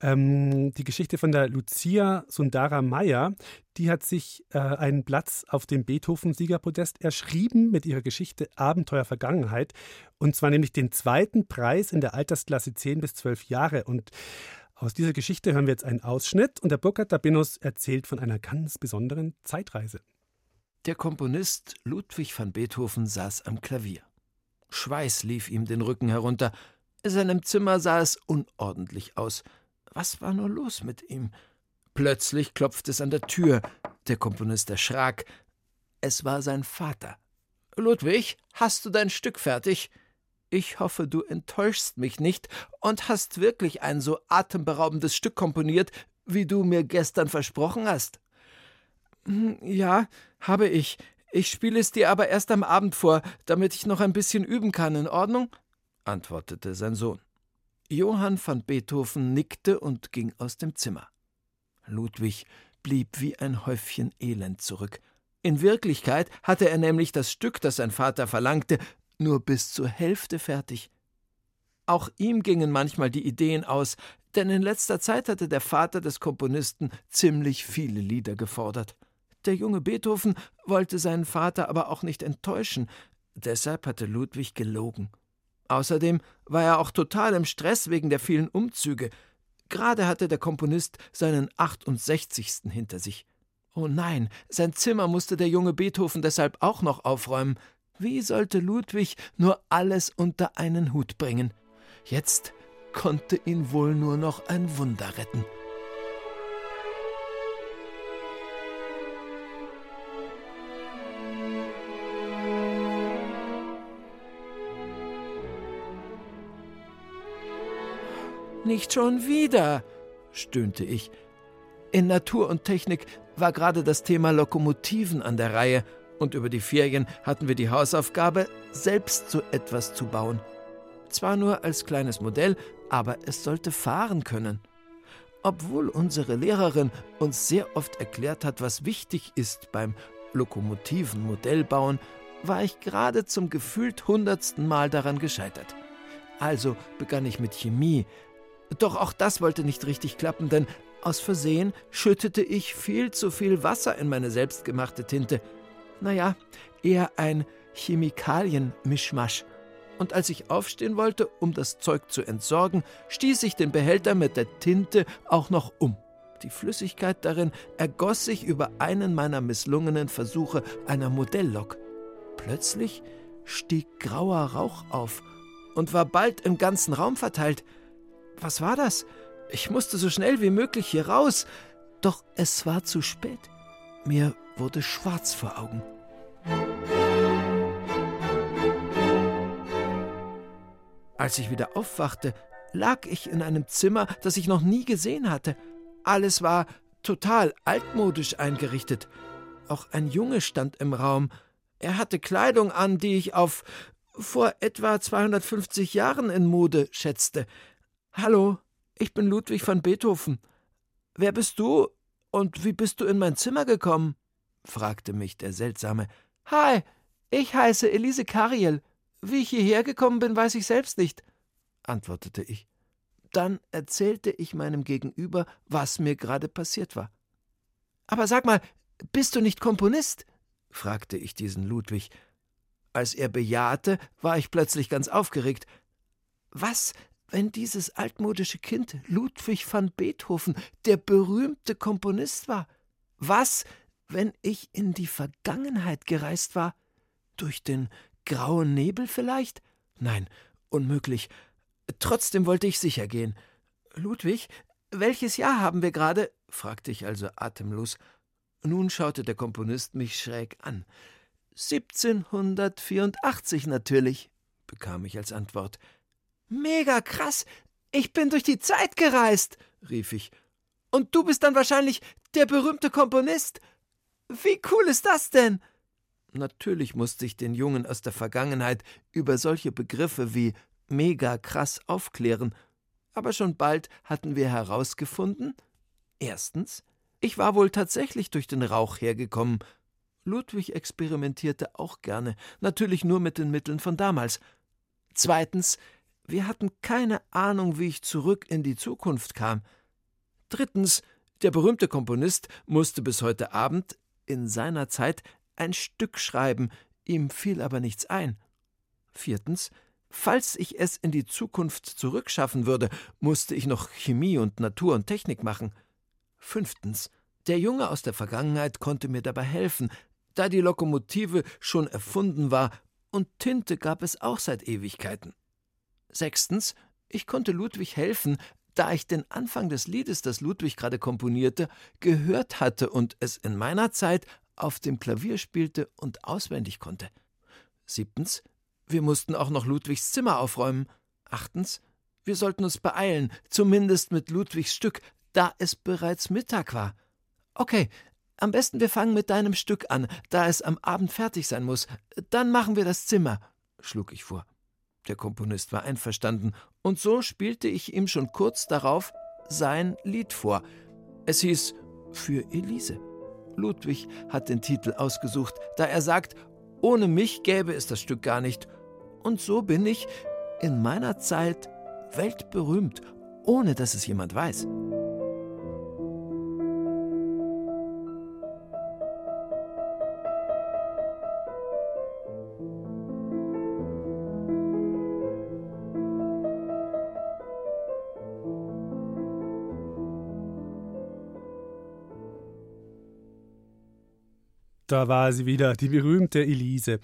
[SPEAKER 2] ähm, die Geschichte von der Lucia Sundara Meyer. Die hat sich äh, einen Platz auf dem Beethoven-Siegerpodest erschrieben mit ihrer Geschichte Abenteuer Vergangenheit. Und zwar nämlich den zweiten Preis in der Altersklasse 10 bis 12 Jahre. Und aus dieser Geschichte hören wir jetzt einen Ausschnitt. Und der Burkhard Dabinus erzählt von einer ganz besonderen Zeitreise.
[SPEAKER 3] Der Komponist Ludwig van Beethoven saß am Klavier. Schweiß lief ihm den Rücken herunter. In seinem Zimmer sah es unordentlich aus. Was war nur los mit ihm? Plötzlich klopfte es an der Tür. Der Komponist erschrak. Es war sein Vater. Ludwig, hast du dein Stück fertig? Ich hoffe, du enttäuschst mich nicht und hast wirklich ein so atemberaubendes Stück komponiert, wie du mir gestern versprochen hast. Hm, Ja, habe ich. Ich spiele es dir aber erst am Abend vor, damit ich noch ein bisschen üben kann, in Ordnung? antwortete sein Sohn. Johann van Beethoven nickte und ging aus dem Zimmer. Ludwig blieb wie ein Häufchen Elend zurück. In Wirklichkeit hatte er nämlich das Stück, das sein Vater verlangte, nur bis zur Hälfte fertig. Auch ihm gingen manchmal die Ideen aus, denn in letzter Zeit hatte der Vater des Komponisten ziemlich viele Lieder gefordert. Der junge Beethoven wollte seinen Vater aber auch nicht enttäuschen, deshalb hatte Ludwig gelogen. Außerdem war er auch total im Stress wegen der vielen Umzüge. Gerade hatte der Komponist seinen 68. hinter sich. Oh nein, sein Zimmer musste der junge Beethoven deshalb auch noch aufräumen. Wie sollte Ludwig nur alles unter einen Hut bringen? Jetzt konnte ihn wohl nur noch ein Wunder retten. Nicht schon wieder, stöhnte ich. In Natur und Technik war gerade das Thema Lokomotiven an der Reihe, und über die Ferien hatten wir die Hausaufgabe, selbst so etwas zu bauen. Zwar nur als kleines Modell, aber es sollte fahren können. Obwohl unsere Lehrerin uns sehr oft erklärt hat, was wichtig ist beim Lokomotiven-Modellbauen, war ich gerade zum gefühlt hundertsten Mal daran gescheitert. Also begann ich mit Chemie. Doch auch das wollte nicht richtig klappen, denn aus Versehen schüttete ich viel zu viel Wasser in meine selbstgemachte Tinte. Naja, eher ein Chemikalien-Mischmasch. Und als ich aufstehen wollte, um das Zeug zu entsorgen, stieß ich den Behälter mit der Tinte auch noch um. Die Flüssigkeit darin ergoss sich über einen meiner misslungenen Versuche einer Modelllok. Plötzlich stieg grauer Rauch auf und war bald im ganzen Raum verteilt. Was war das? Ich musste so schnell wie möglich hier raus. Doch es war zu spät. Mir wurde schwarz vor Augen. Als ich wieder aufwachte, lag ich in einem Zimmer, das ich noch nie gesehen hatte. Alles war total altmodisch eingerichtet. Auch ein Junge stand im Raum. Er hatte Kleidung an, die ich auf vor etwa 250 Jahren in Mode schätzte. Hallo, ich bin Ludwig van Beethoven. Wer bist du und wie bist du in mein Zimmer gekommen? fragte mich der Seltsame. Hi, ich heiße Elise Kariel. Wie ich hierher gekommen bin, weiß ich selbst nicht, antwortete ich. Dann erzählte ich meinem Gegenüber, was mir gerade passiert war. Aber sag mal, bist du nicht Komponist? fragte ich diesen Ludwig. Als er bejahte, war ich plötzlich ganz aufgeregt. Was, wenn dieses altmodische Kind Ludwig van Beethoven der berühmte Komponist war? Was, wenn ich in die Vergangenheit gereist war? Durch den grauen Nebel vielleicht? Nein, unmöglich. Trotzdem wollte ich sicher gehen. Ludwig, welches Jahr haben wir gerade? fragte ich also atemlos. Nun schaute der Komponist mich schräg an. 1784 natürlich, bekam ich als Antwort. Mega krass! Ich bin durch die Zeit gereist, rief ich. Und du bist dann wahrscheinlich der berühmte Komponist? Wie cool ist das denn? Natürlich musste ich den Jungen aus der Vergangenheit über solche Begriffe wie mega krass aufklären, aber schon bald hatten wir herausgefunden: erstens, ich war wohl tatsächlich durch den Rauch hergekommen. Ludwig experimentierte auch gerne, natürlich nur mit den Mitteln von damals. Zweitens, wir hatten keine Ahnung, wie ich zurück in die Zukunft kam. Drittens, der berühmte Komponist musste bis heute Abend in seiner Zeit ein Stück schreiben, ihm fiel aber nichts ein. Viertens, falls ich es in die Zukunft zurückschaffen würde, musste ich noch Chemie und Natur und Technik machen. Fünftens, der Junge aus der Vergangenheit konnte mir dabei helfen, da die Lokomotive schon erfunden war und Tinte gab es auch seit Ewigkeiten. Sechstens, ich konnte Ludwig helfen, da ich den Anfang des Liedes, das Ludwig gerade komponierte, gehört hatte und es in meiner Zeit auf dem Klavier spielte und auswendig konnte. Siebtens, wir mussten auch noch Ludwigs Zimmer aufräumen. Achtens, wir sollten uns beeilen, zumindest mit Ludwigs Stück, da es bereits Mittag war. Okay, am besten wir fangen mit deinem Stück an, da es am Abend fertig sein muss. Dann machen wir das Zimmer, schlug ich vor. Der Komponist war einverstanden, und so spielte ich ihm schon kurz darauf sein Lied vor. Es hieß Für Elise. Ludwig hat den Titel ausgesucht, da er sagt, ohne mich gäbe es das Stück gar nicht. Und so bin ich in meiner Zeit weltberühmt, ohne dass es jemand weiß.
[SPEAKER 2] Da war sie wieder, die berühmte Elise.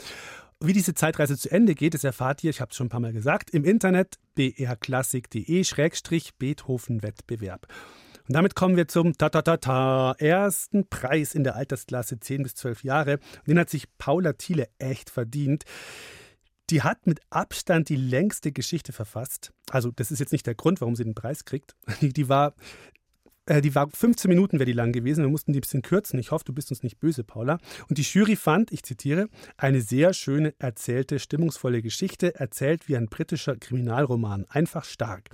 [SPEAKER 2] Wie diese Zeitreise zu Ende geht, das erfahrt ihr, ich habe es schon ein paar Mal gesagt, im Internet brklassik.de-beethoven-Wettbewerb. Und damit kommen wir zum ta-ta-ta-ta ersten Preis in der Altersklasse 10 bis 12 Jahre. Den hat sich Paula Thiele echt verdient. Die hat mit Abstand die längste Geschichte verfasst. Also, das ist jetzt nicht der Grund, warum sie den Preis kriegt. Die war die war 15 Minuten wäre die lang gewesen. Wir mussten die ein bisschen kürzen. Ich hoffe, du bist uns nicht böse, Paula. Und die Jury fand, ich zitiere, eine sehr schöne erzählte, stimmungsvolle Geschichte, erzählt wie ein britischer Kriminalroman. Einfach stark.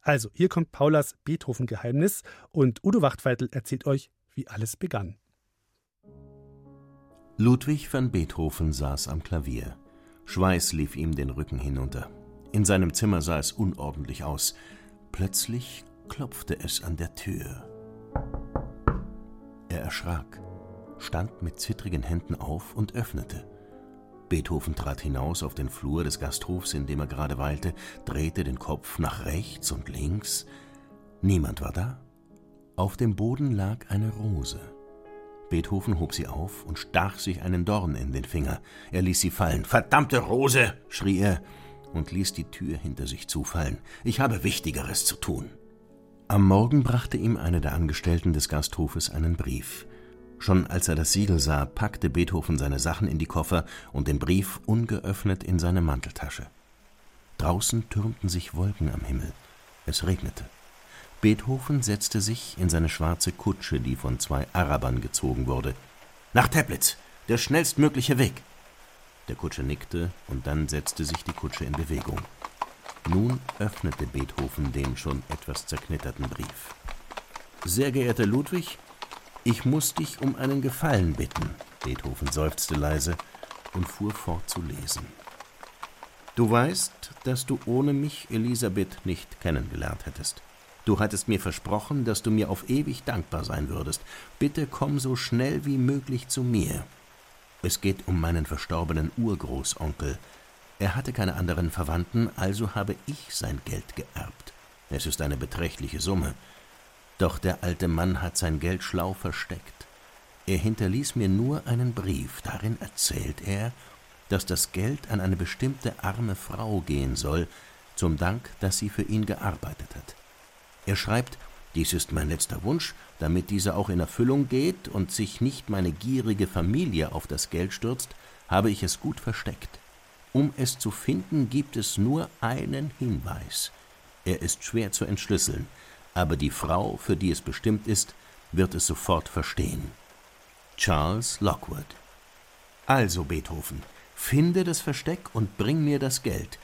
[SPEAKER 2] Also, hier kommt Paulas Beethoven-Geheimnis und Udo Wachtweitel erzählt euch, wie alles begann.
[SPEAKER 5] Ludwig van Beethoven saß am Klavier. Schweiß lief ihm den Rücken hinunter. In seinem Zimmer sah es unordentlich aus. Plötzlich klopfte es an der Tür. Er erschrak, stand mit zittrigen Händen auf und öffnete. Beethoven trat hinaus auf den Flur des Gasthofs, in dem er gerade weilte, drehte den Kopf nach rechts und links. Niemand war da. Auf dem Boden lag eine Rose. Beethoven hob sie auf und stach sich einen Dorn in den Finger. Er ließ sie fallen. Verdammte Rose! schrie er und ließ die Tür hinter sich zufallen. Ich habe Wichtigeres zu tun. Am Morgen brachte ihm eine der Angestellten des Gasthofes einen Brief. Schon als er das Siegel sah, packte Beethoven seine Sachen in die Koffer und den Brief ungeöffnet in seine Manteltasche. Draußen türmten sich Wolken am Himmel. Es regnete. Beethoven setzte sich in seine schwarze Kutsche, die von zwei Arabern gezogen wurde. Nach Teplitz, der schnellstmögliche Weg. Der Kutscher nickte, und dann setzte sich die Kutsche in Bewegung. Nun öffnete Beethoven den schon etwas zerknitterten Brief. Sehr geehrter Ludwig, ich muss dich um einen Gefallen bitten. Beethoven seufzte leise und fuhr fort zu lesen. Du weißt, dass du ohne mich Elisabeth nicht kennengelernt hättest. Du hattest mir versprochen, dass du mir auf ewig dankbar sein würdest. Bitte komm so schnell wie möglich zu mir. Es geht um meinen verstorbenen Urgroßonkel, er hatte keine anderen Verwandten, also habe ich sein Geld geerbt. Es ist eine beträchtliche Summe. Doch der alte Mann hat sein Geld schlau versteckt. Er hinterließ mir nur einen Brief, darin erzählt er, dass das Geld an eine bestimmte arme Frau gehen soll, zum Dank, dass sie für ihn gearbeitet hat. Er schreibt, Dies ist mein letzter Wunsch, damit dieser auch in Erfüllung geht und sich nicht meine gierige Familie auf das Geld stürzt, habe ich es gut versteckt. Um es zu finden, gibt es nur einen Hinweis. Er ist schwer zu entschlüsseln, aber die Frau, für die es bestimmt ist, wird es sofort verstehen. Charles Lockwood. Also, Beethoven, finde das Versteck und bring mir das Geld.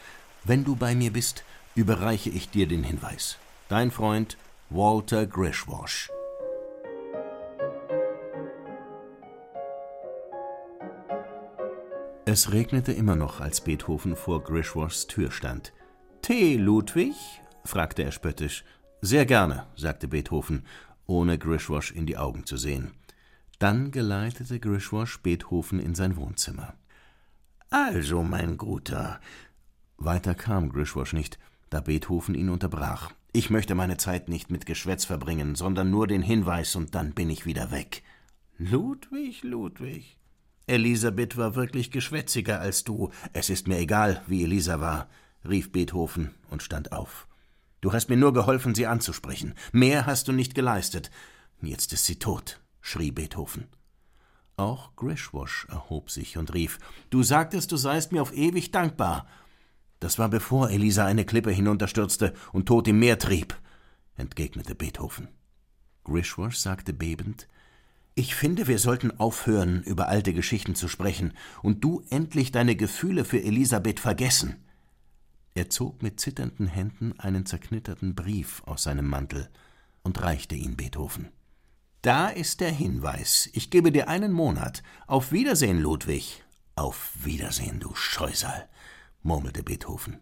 [SPEAKER 5] Wenn du bei mir bist, überreiche ich dir den Hinweis. Dein Freund Walter Grishwash. Es regnete immer noch, als Beethoven vor Grishwashs Tür stand. Tee, Ludwig? fragte er spöttisch. Sehr gerne, sagte Beethoven, ohne Grishwash in die Augen zu sehen. Dann geleitete Grishwash Beethoven in sein Wohnzimmer. Also, mein Guter. Weiter kam Grishwash nicht, da Beethoven ihn unterbrach. Ich möchte meine Zeit nicht mit Geschwätz verbringen, sondern nur den Hinweis, und dann bin ich wieder weg. Ludwig, Ludwig. Elisabeth war wirklich geschwätziger als du. Es ist mir egal, wie Elisa war, rief Beethoven und stand auf. Du hast mir nur geholfen, sie anzusprechen. Mehr hast du nicht geleistet. Jetzt ist sie tot, schrie Beethoven. Auch Grishwash erhob sich und rief: Du sagtest, du seist mir auf ewig dankbar. Das war bevor Elisa eine Klippe hinunterstürzte und tot im Meer trieb, entgegnete Beethoven. Grishwash sagte bebend Ich finde, wir sollten aufhören, über alte Geschichten zu sprechen und du endlich deine Gefühle für Elisabeth vergessen. Er zog mit zitternden Händen einen zerknitterten Brief aus seinem Mantel und reichte ihn Beethoven. Da ist der Hinweis. Ich gebe dir einen Monat. Auf Wiedersehen, Ludwig. Auf Wiedersehen, du Scheusal murmelte Beethoven.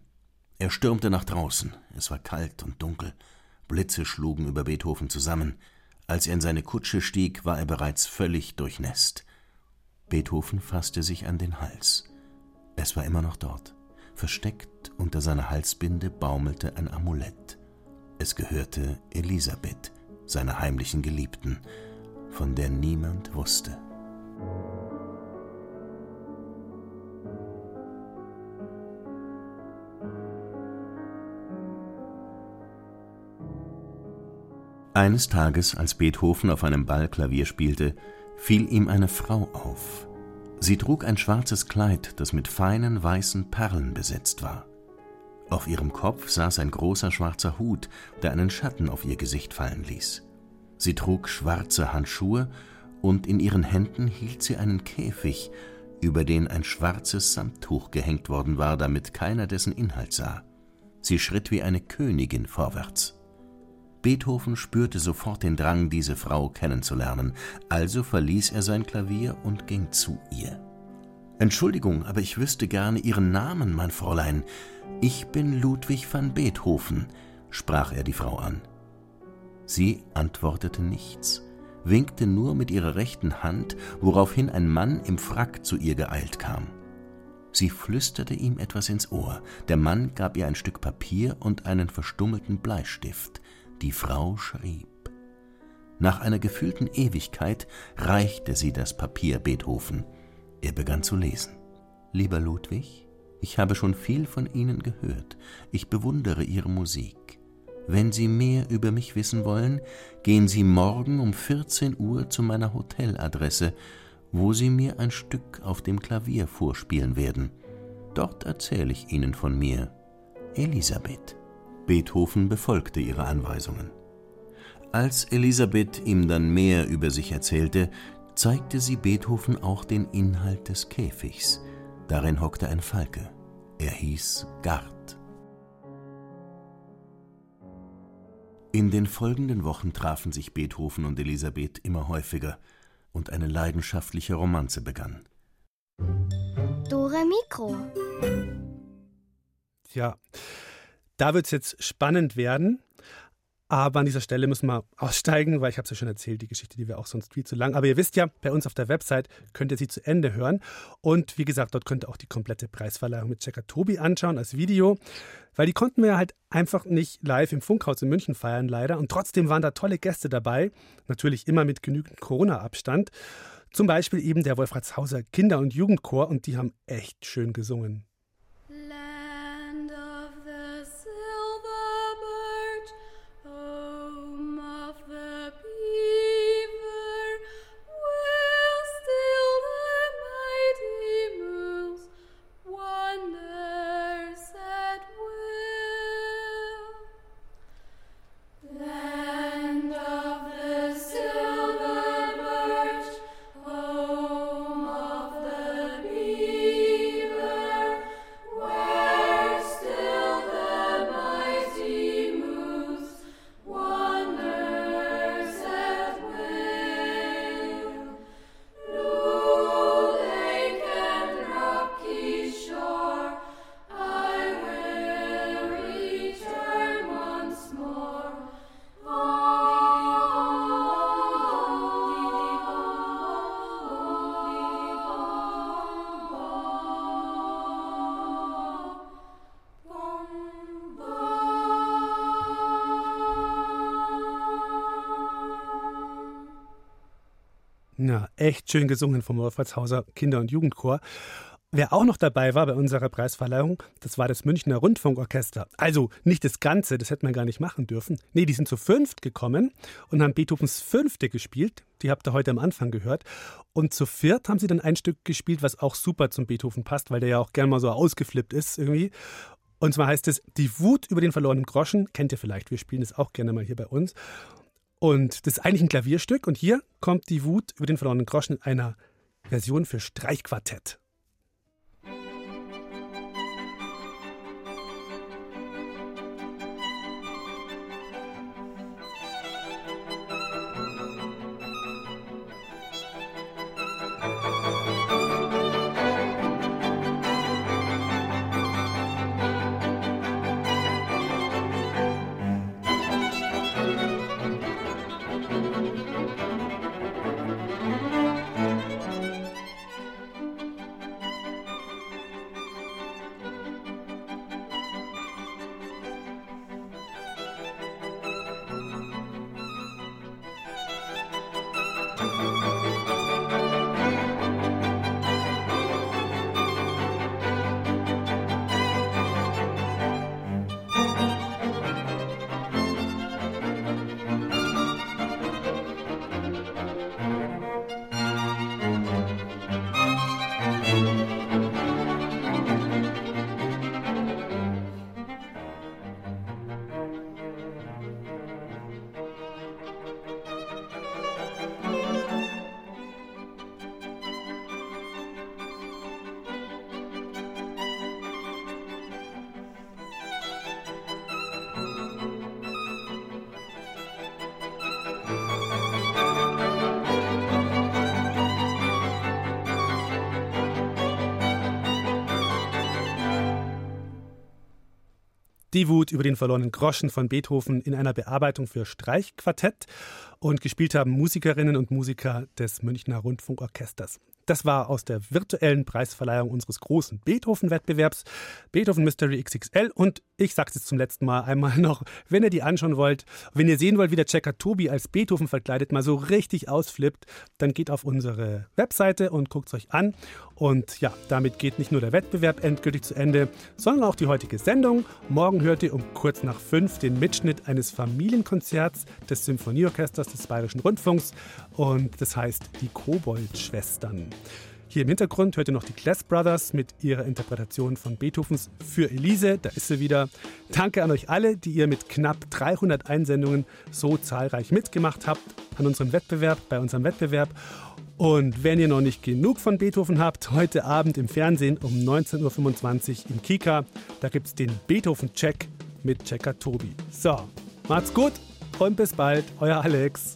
[SPEAKER 5] Er stürmte nach draußen. Es war kalt und dunkel. Blitze schlugen über Beethoven zusammen. Als er in seine Kutsche stieg, war er bereits völlig durchnässt. Beethoven fasste sich an den Hals. Es war immer noch dort. Versteckt unter seiner Halsbinde baumelte ein Amulett. Es gehörte Elisabeth, seiner heimlichen Geliebten, von der niemand wusste. Eines Tages, als Beethoven auf einem Ball Klavier spielte, fiel ihm eine Frau auf. Sie trug ein schwarzes Kleid, das mit feinen weißen Perlen besetzt war. Auf ihrem Kopf saß ein großer schwarzer Hut, der einen Schatten auf ihr Gesicht fallen ließ. Sie trug schwarze Handschuhe und in ihren Händen hielt sie einen Käfig, über den ein schwarzes Samttuch gehängt worden war, damit keiner dessen Inhalt sah. Sie schritt wie eine Königin vorwärts. Beethoven spürte sofort den Drang, diese Frau kennenzulernen, also verließ er sein Klavier und ging zu ihr. Entschuldigung, aber ich wüsste gerne Ihren Namen, mein Fräulein. Ich bin Ludwig van Beethoven, sprach er die Frau an. Sie antwortete nichts, winkte nur mit ihrer rechten Hand, woraufhin ein Mann im Frack zu ihr geeilt kam. Sie flüsterte ihm etwas ins Ohr, der Mann gab ihr ein Stück Papier und einen verstummelten Bleistift, die Frau schrieb. Nach einer gefühlten Ewigkeit reichte sie das Papier Beethoven. Er begann zu lesen. Lieber Ludwig, ich habe schon viel von Ihnen gehört. Ich bewundere Ihre Musik. Wenn Sie mehr über mich wissen wollen, gehen Sie morgen um 14 Uhr zu meiner Hoteladresse, wo Sie mir ein Stück auf dem Klavier vorspielen werden. Dort erzähle ich Ihnen von mir. Elisabeth. Beethoven befolgte ihre Anweisungen. Als Elisabeth ihm dann mehr über sich erzählte, zeigte sie Beethoven auch den Inhalt des Käfigs. Darin hockte ein Falke. Er hieß Gard. In den folgenden Wochen trafen sich Beethoven und Elisabeth immer häufiger und eine leidenschaftliche Romanze begann.
[SPEAKER 1] Dore Mikro.
[SPEAKER 2] Ja, da wird es jetzt spannend werden. Aber an dieser Stelle müssen wir aussteigen, weil ich habe es ja schon erzählt, die Geschichte, die wäre auch sonst viel zu lang. Aber ihr wisst ja, bei uns auf der Website könnt ihr sie zu Ende hören. Und wie gesagt, dort könnt ihr auch die komplette Preisverleihung mit Checker Tobi anschauen als Video. Weil die konnten wir halt einfach nicht live im Funkhaus in München feiern, leider. Und trotzdem waren da tolle Gäste dabei. Natürlich immer mit genügend Corona-Abstand. Zum Beispiel eben der Wolfratshauser Kinder- und Jugendchor. Und die haben echt schön gesungen. Echt schön gesungen vom Wolfratshauser Kinder- und Jugendchor. Wer auch noch dabei war bei unserer Preisverleihung, das war das Münchner Rundfunkorchester. Also nicht das Ganze, das hätte man gar nicht machen dürfen. Nee, die sind zu fünft gekommen und haben Beethovens Fünfte gespielt. Die habt ihr heute am Anfang gehört. Und zu viert haben sie dann ein Stück gespielt, was auch super zum Beethoven passt, weil der ja auch gern mal so ausgeflippt ist irgendwie. Und zwar heißt es Die Wut über den verlorenen Groschen. Kennt ihr vielleicht, wir spielen das auch gerne mal hier bei uns. Und das ist eigentlich ein Klavierstück. Und hier kommt die Wut über den verlorenen Groschen in einer Version für Streichquartett. Die Wut über den verlorenen Groschen von Beethoven in einer Bearbeitung für Streichquartett und gespielt haben Musikerinnen und Musiker des Münchner Rundfunkorchesters. Das war aus der virtuellen Preisverleihung unseres großen Beethoven-Wettbewerbs, Beethoven Mystery XXL. Und ich sage es jetzt zum letzten Mal einmal noch, wenn ihr die anschauen wollt, wenn ihr sehen wollt, wie der Checker Tobi als Beethoven verkleidet mal so richtig ausflippt, dann geht auf unsere Webseite und guckt es euch an. Und ja, damit geht nicht nur der Wettbewerb endgültig zu Ende, sondern auch die heutige Sendung. Morgen hört ihr um kurz nach fünf den Mitschnitt eines Familienkonzerts des Symphonieorchesters des Bayerischen Rundfunks. Und das heißt die Kobold-Schwestern. Hier im Hintergrund hört ihr noch die Glass Brothers mit ihrer Interpretation von Beethovens Für Elise. Da ist sie wieder. Danke an euch alle, die ihr mit knapp 300 Einsendungen so zahlreich mitgemacht habt an unserem Wettbewerb, bei unserem Wettbewerb. Und wenn ihr noch nicht genug von Beethoven habt, heute Abend im Fernsehen um 19.25 Uhr im Kika, da gibt es den Beethoven-Check mit Checker Tobi. So, macht's gut und bis bald, euer Alex.